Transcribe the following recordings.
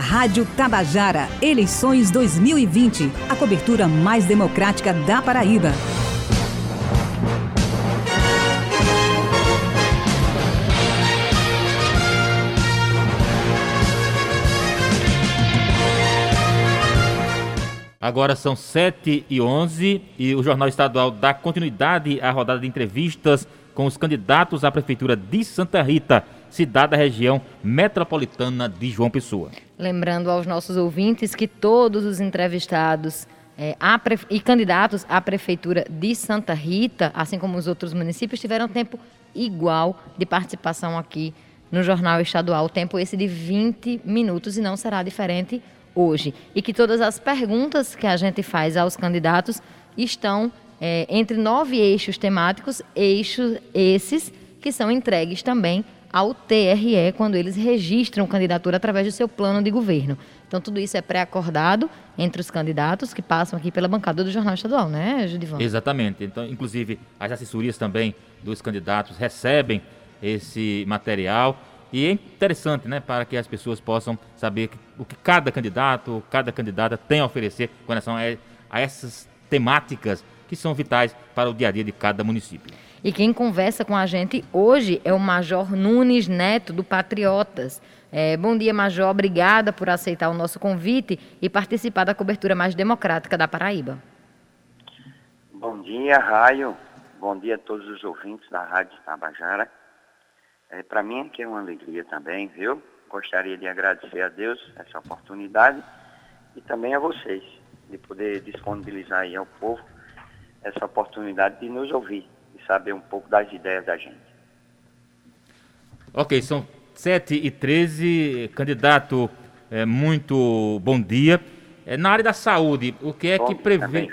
Rádio Tabajara, eleições 2020. A cobertura mais democrática da Paraíba. Agora são 7 e 11 e o Jornal Estadual dá continuidade à rodada de entrevistas com os candidatos à Prefeitura de Santa Rita, cidade da região metropolitana de João Pessoa. Lembrando aos nossos ouvintes que todos os entrevistados é, e candidatos à Prefeitura de Santa Rita, assim como os outros municípios, tiveram tempo igual de participação aqui no Jornal Estadual. Tempo esse de 20 minutos e não será diferente hoje. E que todas as perguntas que a gente faz aos candidatos estão é, entre nove eixos temáticos, eixos esses que são entregues também ao TRE quando eles registram candidatura através do seu plano de governo. Então, tudo isso é pré-acordado entre os candidatos que passam aqui pela bancada do Jornal Estadual, né, Judivan? Exatamente. Então, inclusive, as assessorias também dos candidatos recebem esse material e é interessante, né, para que as pessoas possam saber o que cada candidato, cada candidata tem a oferecer com relação a, essas temáticas que são vitais para o dia a dia de cada município. E quem conversa com a gente hoje é o Major Nunes Neto, do Patriotas. É, bom dia, Major. Obrigada por aceitar o nosso convite e participar da cobertura mais democrática da Paraíba. Bom dia, Raio. Bom dia a todos os ouvintes da Rádio Tabajara. É, Para mim aqui é uma alegria também, viu? Gostaria de agradecer a Deus essa oportunidade e também a vocês de poder disponibilizar aí ao povo essa oportunidade de nos ouvir saber um pouco das ideias da gente. Ok, são 7 e 13 Candidato, é, muito bom dia. É, na área da saúde, o que é bom que prevê? Também,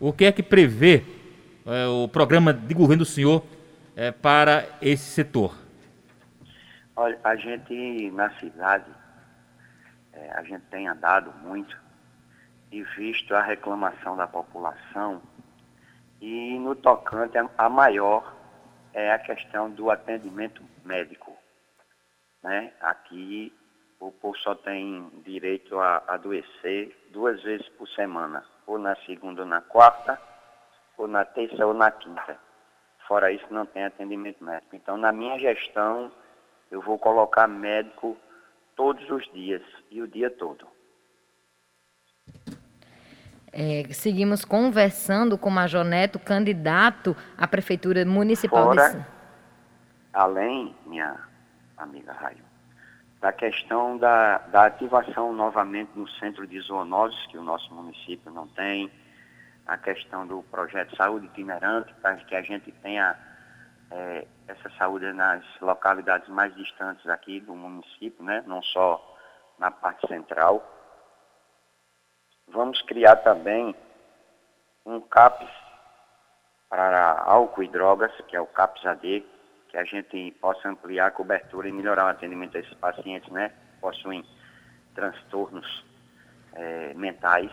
o que é que prevê é, o programa de governo do senhor é, para esse setor? Olha, a gente na cidade, é, a gente tem andado muito e visto a reclamação da população e no tocante a maior é a questão do atendimento médico. Né? Aqui o povo só tem direito a adoecer duas vezes por semana, ou na segunda ou na quarta, ou na terça ou na quinta. Fora isso, não tem atendimento médico. Então, na minha gestão, eu vou colocar médico todos os dias e o dia todo. É, seguimos conversando com o Major Neto, candidato à Prefeitura Municipal Fora, de Além, minha amiga Raio, da questão da, da ativação novamente no centro de zoonoses, que o nosso município não tem, a questão do projeto Saúde Itinerante, para que a gente tenha é, essa saúde nas localidades mais distantes aqui do município, né? não só na parte central. Vamos criar também um CAPS para álcool e drogas, que é o CAPS AD, que a gente possa ampliar a cobertura e melhorar o atendimento a esses pacientes, né? Possuem transtornos é, mentais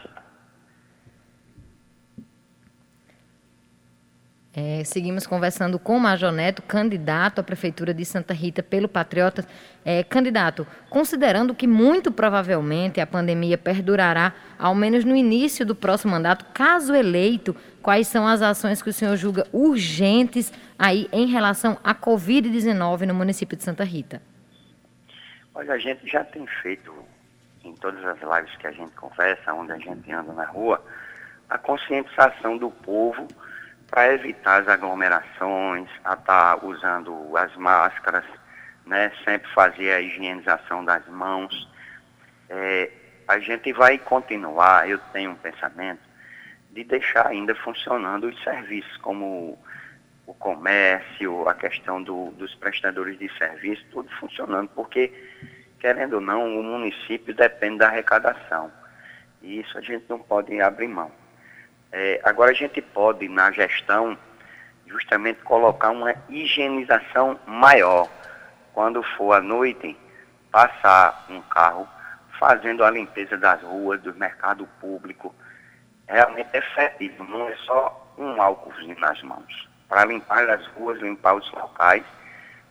É, seguimos conversando com o Major Neto, candidato à Prefeitura de Santa Rita pelo Patriotas. É, candidato, considerando que muito provavelmente a pandemia perdurará, ao menos no início do próximo mandato, caso eleito, quais são as ações que o senhor julga urgentes aí em relação à Covid-19 no município de Santa Rita? Olha, a gente já tem feito, em todas as lives que a gente conversa, onde a gente anda na rua, a conscientização do povo para evitar as aglomerações, a estar tá usando as máscaras, né? sempre fazer a higienização das mãos. É, a gente vai continuar, eu tenho um pensamento, de deixar ainda funcionando os serviços, como o comércio, a questão do, dos prestadores de serviço, tudo funcionando, porque, querendo ou não, o município depende da arrecadação. E isso a gente não pode abrir mão. É, agora a gente pode, na gestão, justamente colocar uma higienização maior. Quando for à noite, passar um carro fazendo a limpeza das ruas, do mercado público. Realmente é efetivo, não é só um álcoolzinho nas mãos. Para limpar as ruas, limpar os locais,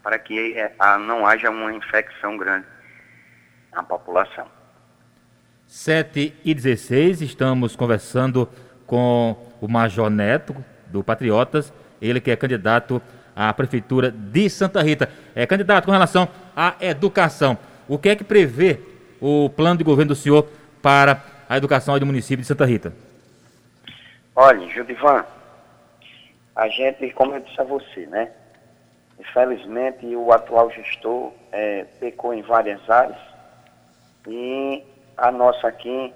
para que é, não haja uma infecção grande à população. 7 e 16, estamos conversando com o Major Neto, do Patriotas, ele que é candidato à Prefeitura de Santa Rita. É candidato com relação à educação. O que é que prevê o plano de governo do senhor para a educação do município de Santa Rita? Olha, Judivan, a gente, como eu disse a você, né? Infelizmente, o atual gestor é, pecou em várias áreas e a nossa aqui,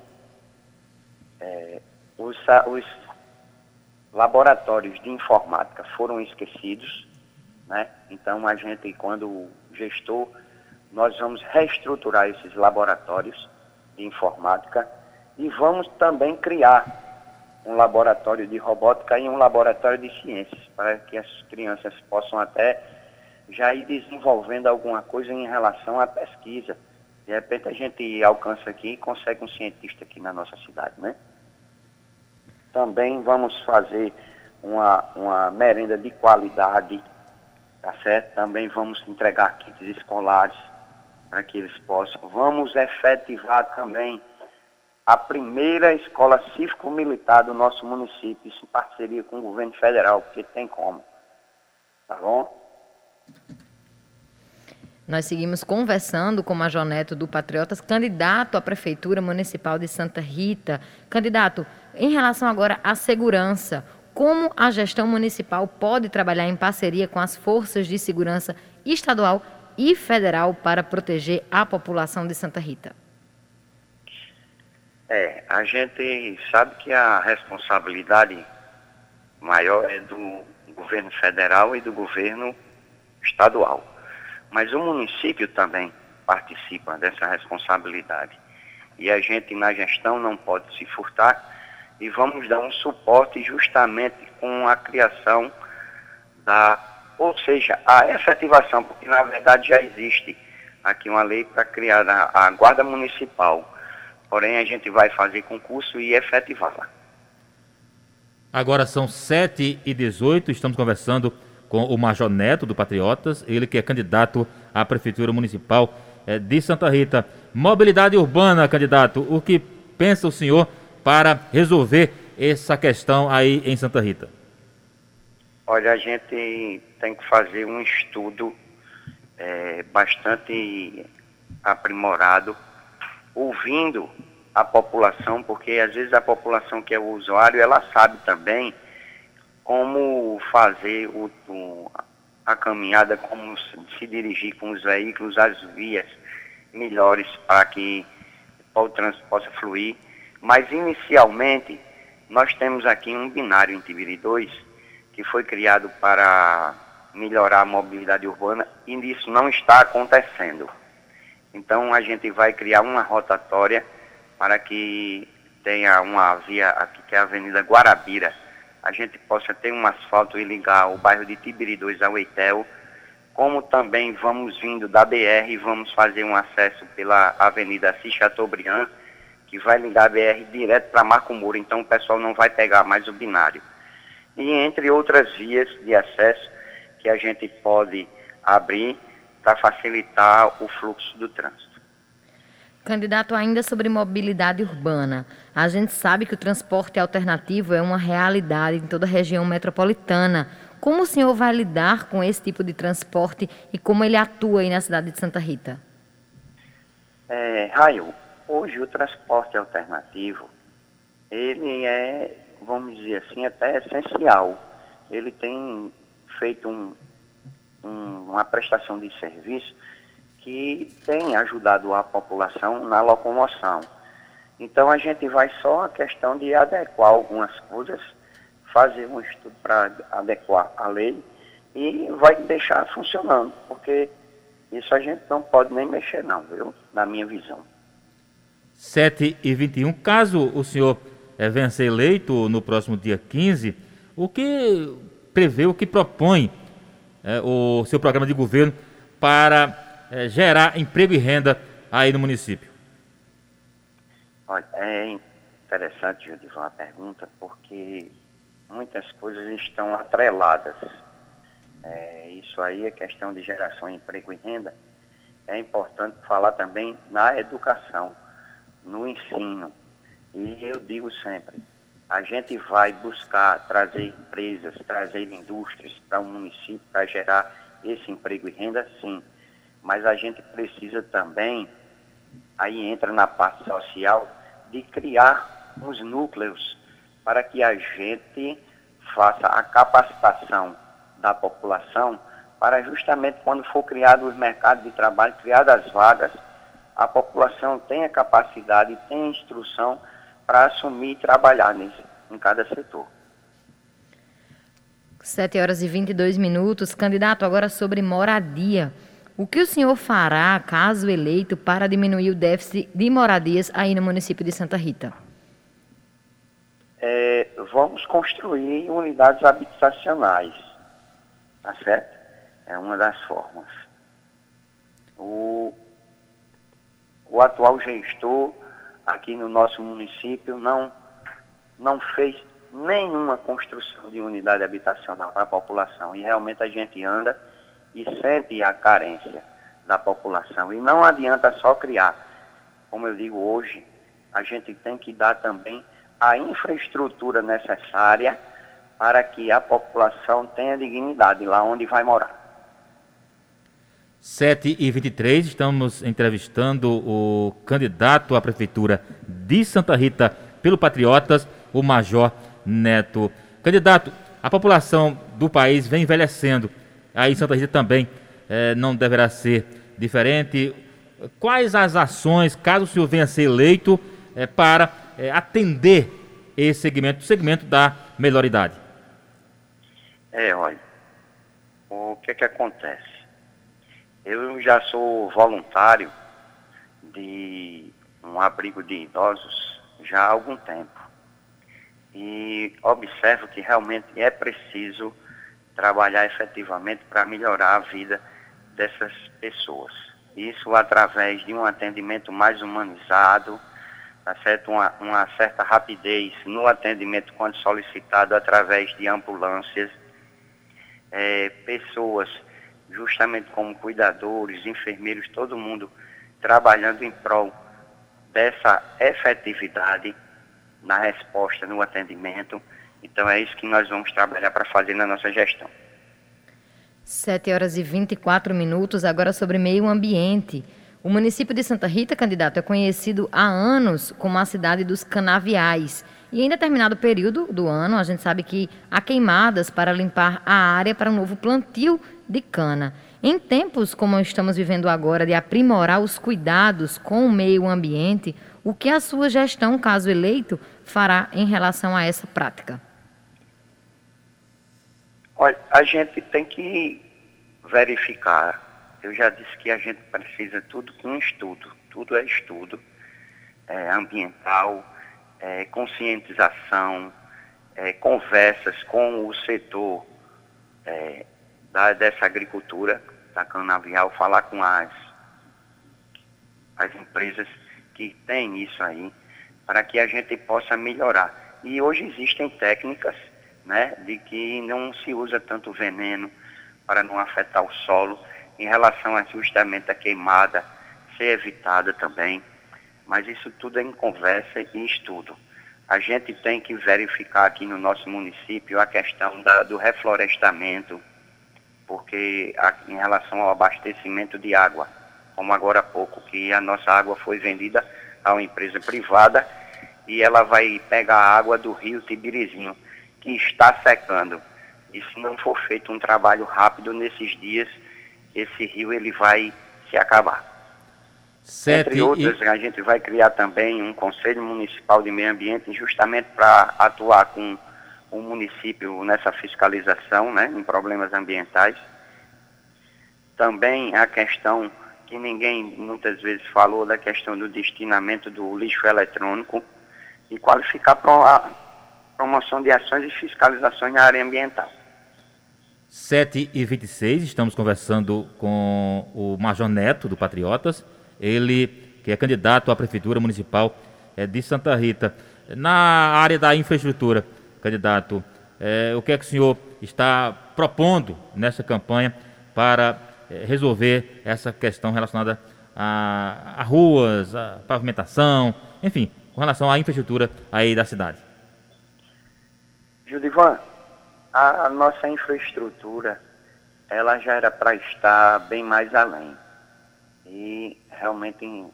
é, os, os laboratórios de informática foram esquecidos, né? Então, a gente, quando gestor, nós vamos reestruturar esses laboratórios de informática e vamos também criar um laboratório de robótica e um laboratório de ciências, para que as crianças possam até já ir desenvolvendo alguma coisa em relação à pesquisa. De repente a gente alcança aqui e consegue um cientista aqui na nossa cidade, né? Também vamos fazer uma, uma merenda de qualidade, tá certo? Também vamos entregar kits escolares para que eles possam. Vamos efetivar também a primeira escola cívico-militar do nosso município, isso em parceria com o governo federal, porque tem como. Tá bom? Nós seguimos conversando com o Major Neto do Patriotas, candidato à Prefeitura Municipal de Santa Rita. Candidato, em relação agora à segurança, como a gestão municipal pode trabalhar em parceria com as forças de segurança estadual e federal para proteger a população de Santa Rita? É, a gente sabe que a responsabilidade maior é do governo federal e do governo estadual. Mas o município também participa dessa responsabilidade. E a gente na gestão não pode se furtar e vamos dar um suporte justamente com a criação da, ou seja, a efetivação, porque na verdade já existe aqui uma lei para criar a, a Guarda Municipal Porém, a gente vai fazer concurso e efetivá-la. Agora são 7 e 18 estamos conversando com o Major Neto do Patriotas, ele que é candidato à Prefeitura Municipal eh, de Santa Rita. Mobilidade urbana, candidato, o que pensa o senhor para resolver essa questão aí em Santa Rita? Olha, a gente tem que fazer um estudo é, bastante aprimorado ouvindo a população, porque às vezes a população que é o usuário, ela sabe também como fazer o, o, a caminhada, como se dirigir com os veículos, as vias melhores para que o trânsito possa fluir. Mas inicialmente nós temos aqui um binário em Tibiri 2 que foi criado para melhorar a mobilidade urbana e isso não está acontecendo. Então a gente vai criar uma rotatória para que tenha uma via aqui que é a Avenida Guarabira. A gente possa ter um asfalto e ligar o bairro de Tibiri 2 ao Eitel, como também vamos vindo da BR e vamos fazer um acesso pela Avenida Assis Chateaubriand, que vai ligar a BR direto para Marco Muro, então o pessoal não vai pegar mais o binário. E entre outras vias de acesso que a gente pode abrir para facilitar o fluxo do trânsito. Candidato, ainda sobre mobilidade urbana. A gente sabe que o transporte alternativo é uma realidade em toda a região metropolitana. Como o senhor vai lidar com esse tipo de transporte e como ele atua aí na cidade de Santa Rita? É, Raio, hoje o transporte alternativo, ele é, vamos dizer assim, até essencial. Ele tem feito um, um, uma prestação de serviço que tem ajudado a população na locomoção. Então a gente vai só a questão de adequar algumas coisas, fazer um estudo para adequar a lei e vai deixar funcionando, porque isso a gente não pode nem mexer não, viu? Na minha visão. 7 e 21, caso o senhor é, vença eleito no próximo dia 15, o que prevê, o que propõe é, o seu programa de governo para é, gerar emprego e renda aí no município? Olha, é interessante, Judivan, a pergunta, porque muitas coisas estão atreladas. É, isso aí é questão de geração de emprego e renda. é importante falar também na educação, no ensino. E eu digo sempre, a gente vai buscar trazer empresas, trazer indústrias para o município para gerar esse emprego e renda, sim. Mas a gente precisa também, aí entra na parte social, de criar uns núcleos para que a gente faça a capacitação da população para justamente quando for criado os mercados de trabalho, criadas as vagas, a população tenha capacidade, tenha instrução para assumir e trabalhar nesse, em cada setor. 7 horas e 22 minutos. Candidato, agora sobre moradia. O que o senhor fará, caso eleito, para diminuir o déficit de moradias aí no município de Santa Rita? É, vamos construir unidades habitacionais, tá certo? É uma das formas. O, o atual gestor aqui no nosso município não, não fez nenhuma construção de unidade habitacional para a população. E realmente a gente anda e sente a carência da população. E não adianta só criar. Como eu digo hoje, a gente tem que dar também a infraestrutura necessária para que a população tenha dignidade lá onde vai morar. 7 e 23 estamos entrevistando o candidato à prefeitura de Santa Rita pelo Patriotas, o Major Neto. Candidato, a população do país vem envelhecendo. Aí Santa Rita também eh, não deverá ser diferente. Quais as ações, caso o senhor venha a ser eleito, eh, para eh, atender esse segmento, o segmento da melhor idade? É, olha, o que é que acontece? Eu já sou voluntário de um abrigo de idosos já há algum tempo. E observo que realmente é preciso trabalhar efetivamente para melhorar a vida dessas pessoas. Isso através de um atendimento mais humanizado, tá certo? Uma, uma certa rapidez no atendimento quando solicitado através de ambulâncias, é, pessoas justamente como cuidadores, enfermeiros, todo mundo trabalhando em prol dessa efetividade na resposta, no atendimento. Então é isso que nós vamos trabalhar para fazer na nossa gestão. 7 horas e 24 minutos, agora sobre meio ambiente. O município de Santa Rita, candidato, é conhecido há anos como a cidade dos canaviais. E em determinado período do ano, a gente sabe que há queimadas para limpar a área para um novo plantio de cana. Em tempos como estamos vivendo agora, de aprimorar os cuidados com o meio ambiente, o que a sua gestão, caso eleito, fará em relação a essa prática? Olha, a gente tem que verificar. Eu já disse que a gente precisa tudo com estudo. Tudo é estudo é, ambiental, é, conscientização, é, conversas com o setor é, da, dessa agricultura, da canavial, falar com as, as empresas que têm isso aí, para que a gente possa melhorar. E hoje existem técnicas né, de que não se usa tanto veneno para não afetar o solo, em relação a justamente a queimada ser evitada também, mas isso tudo é em conversa e estudo. A gente tem que verificar aqui no nosso município a questão da, do reflorestamento, porque em relação ao abastecimento de água, como agora há pouco, que a nossa água foi vendida a uma empresa privada e ela vai pegar a água do rio Tibirizinho, que está secando. E se não for feito um trabalho rápido nesses dias, esse rio ele vai se acabar. Sete Entre outras, e... a gente vai criar também um Conselho Municipal de Meio Ambiente justamente para atuar com o município nessa fiscalização, né, em problemas ambientais. Também a questão que ninguém muitas vezes falou da questão do destinamento do lixo eletrônico e qualificar para promoção de ações e fiscalizações na área ambiental. 7 e 26 estamos conversando com o Major Neto, do Patriotas, ele que é candidato à Prefeitura Municipal é, de Santa Rita. Na área da infraestrutura, candidato, é, o que é que o senhor está propondo nessa campanha para é, resolver essa questão relacionada a, a ruas, a pavimentação, enfim, com relação à infraestrutura aí da cidade? Judivan, a, a nossa infraestrutura, ela já era para estar bem mais além. E realmente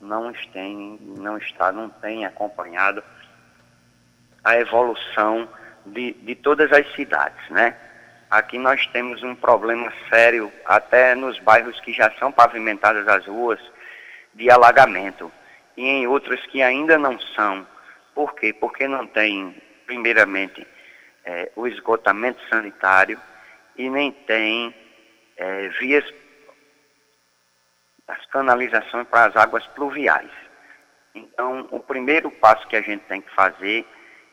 não tem, não está, não tem acompanhado a evolução de, de todas as cidades, né? Aqui nós temos um problema sério, até nos bairros que já são pavimentadas as ruas, de alagamento. E em outros que ainda não são. Por quê? Porque não tem, primeiramente, é, o esgotamento sanitário e nem tem é, vias das canalizações para as águas pluviais. Então, o primeiro passo que a gente tem que fazer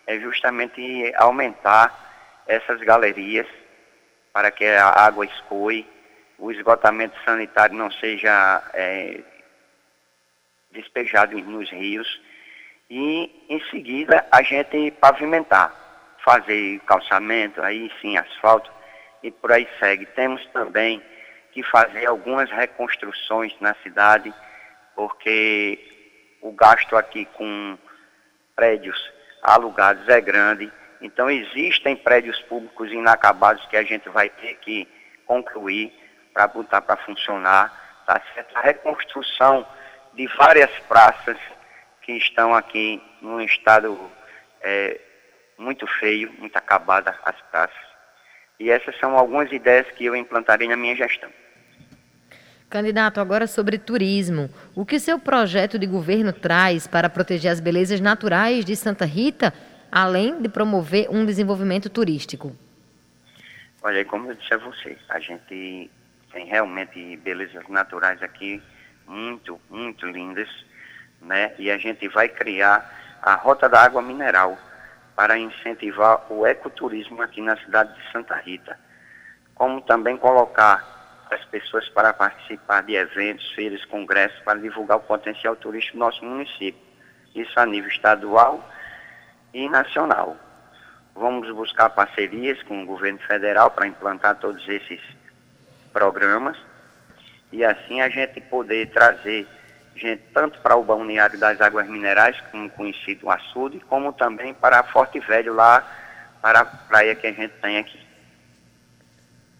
é justamente aumentar essas galerias para que a água escoe, o esgotamento sanitário não seja é, despejado nos rios e, em seguida, a gente pavimentar, fazer calçamento, aí sim asfalto e por aí segue. Temos também que fazer algumas reconstruções na cidade, porque o gasto aqui com prédios alugados é grande. Então existem prédios públicos inacabados que a gente vai ter que concluir para botar para funcionar. Tá certo? A reconstrução de várias praças que estão aqui num estado é, muito feio, muito acabada as praças. E essas são algumas ideias que eu implantarei na minha gestão. Candidato, agora sobre turismo. O que seu projeto de governo traz para proteger as belezas naturais de Santa Rita, além de promover um desenvolvimento turístico? Olha, como eu disse a você, a gente tem realmente belezas naturais aqui muito, muito lindas, né? E a gente vai criar a Rota da Água Mineral para incentivar o ecoturismo aqui na cidade de Santa Rita. Como também colocar as pessoas para participar de eventos, feiras, congressos, para divulgar o potencial turístico do nosso município. Isso a nível estadual e nacional. Vamos buscar parcerias com o governo federal para implantar todos esses programas e assim a gente poder trazer gente tanto para o balneário das águas minerais, como conhecido o açude, como também para Forte Velho lá, para a praia que a gente tem aqui.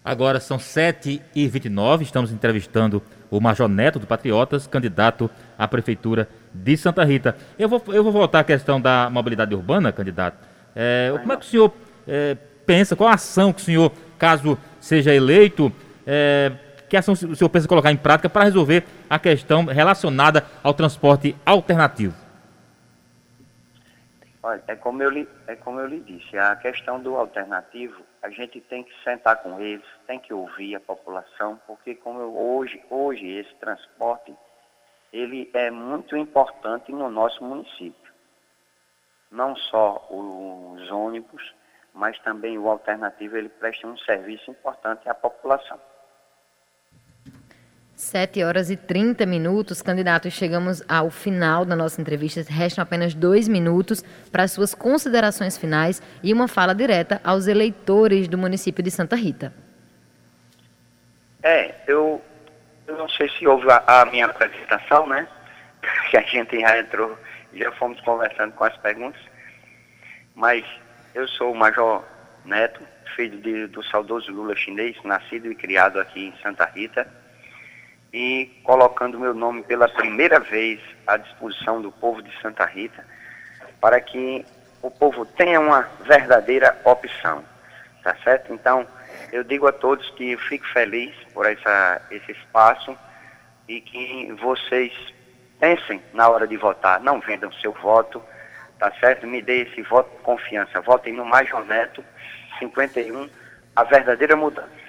Agora são 7h29, estamos entrevistando o Major Neto do Patriotas, candidato à Prefeitura de Santa Rita. Eu vou, eu vou voltar à questão da mobilidade urbana, candidato. É, como é que o senhor é, pensa, qual a ação que o senhor, caso seja eleito, é, que ação o senhor pensa colocar em prática para resolver a questão relacionada ao transporte alternativo? Olha, é como eu lhe, é como eu lhe disse, a questão do alternativo, a gente tem que sentar com eles, tem que ouvir a população, porque como eu, hoje, hoje esse transporte, ele é muito importante no nosso município. Não só os ônibus, mas também o alternativo, ele presta um serviço importante à população. 7 horas e 30 minutos, candidatos. Chegamos ao final da nossa entrevista. Restam apenas dois minutos para suas considerações finais e uma fala direta aos eleitores do município de Santa Rita. É, eu, eu não sei se houve a, a minha apresentação, né? Que a gente já entrou, já fomos conversando com as perguntas. Mas eu sou o Major Neto, filho de, do saudoso Lula chinês, nascido e criado aqui em Santa Rita e colocando meu nome pela primeira vez à disposição do povo de Santa Rita, para que o povo tenha uma verdadeira opção, tá certo? Então, eu digo a todos que fico feliz por essa, esse espaço e que vocês pensem na hora de votar, não vendam seu voto, tá certo? Me dê esse voto de confiança, votem no Major Neto 51, a verdadeira mudança.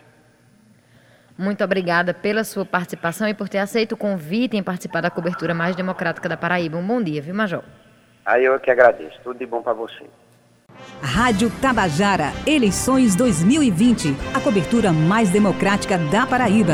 Muito obrigada pela sua participação e por ter aceito o convite em participar da cobertura mais democrática da Paraíba. Um bom dia, viu, Major? Aí eu que agradeço. Tudo de bom para você. Rádio Tabajara, eleições 2020. A cobertura mais democrática da Paraíba.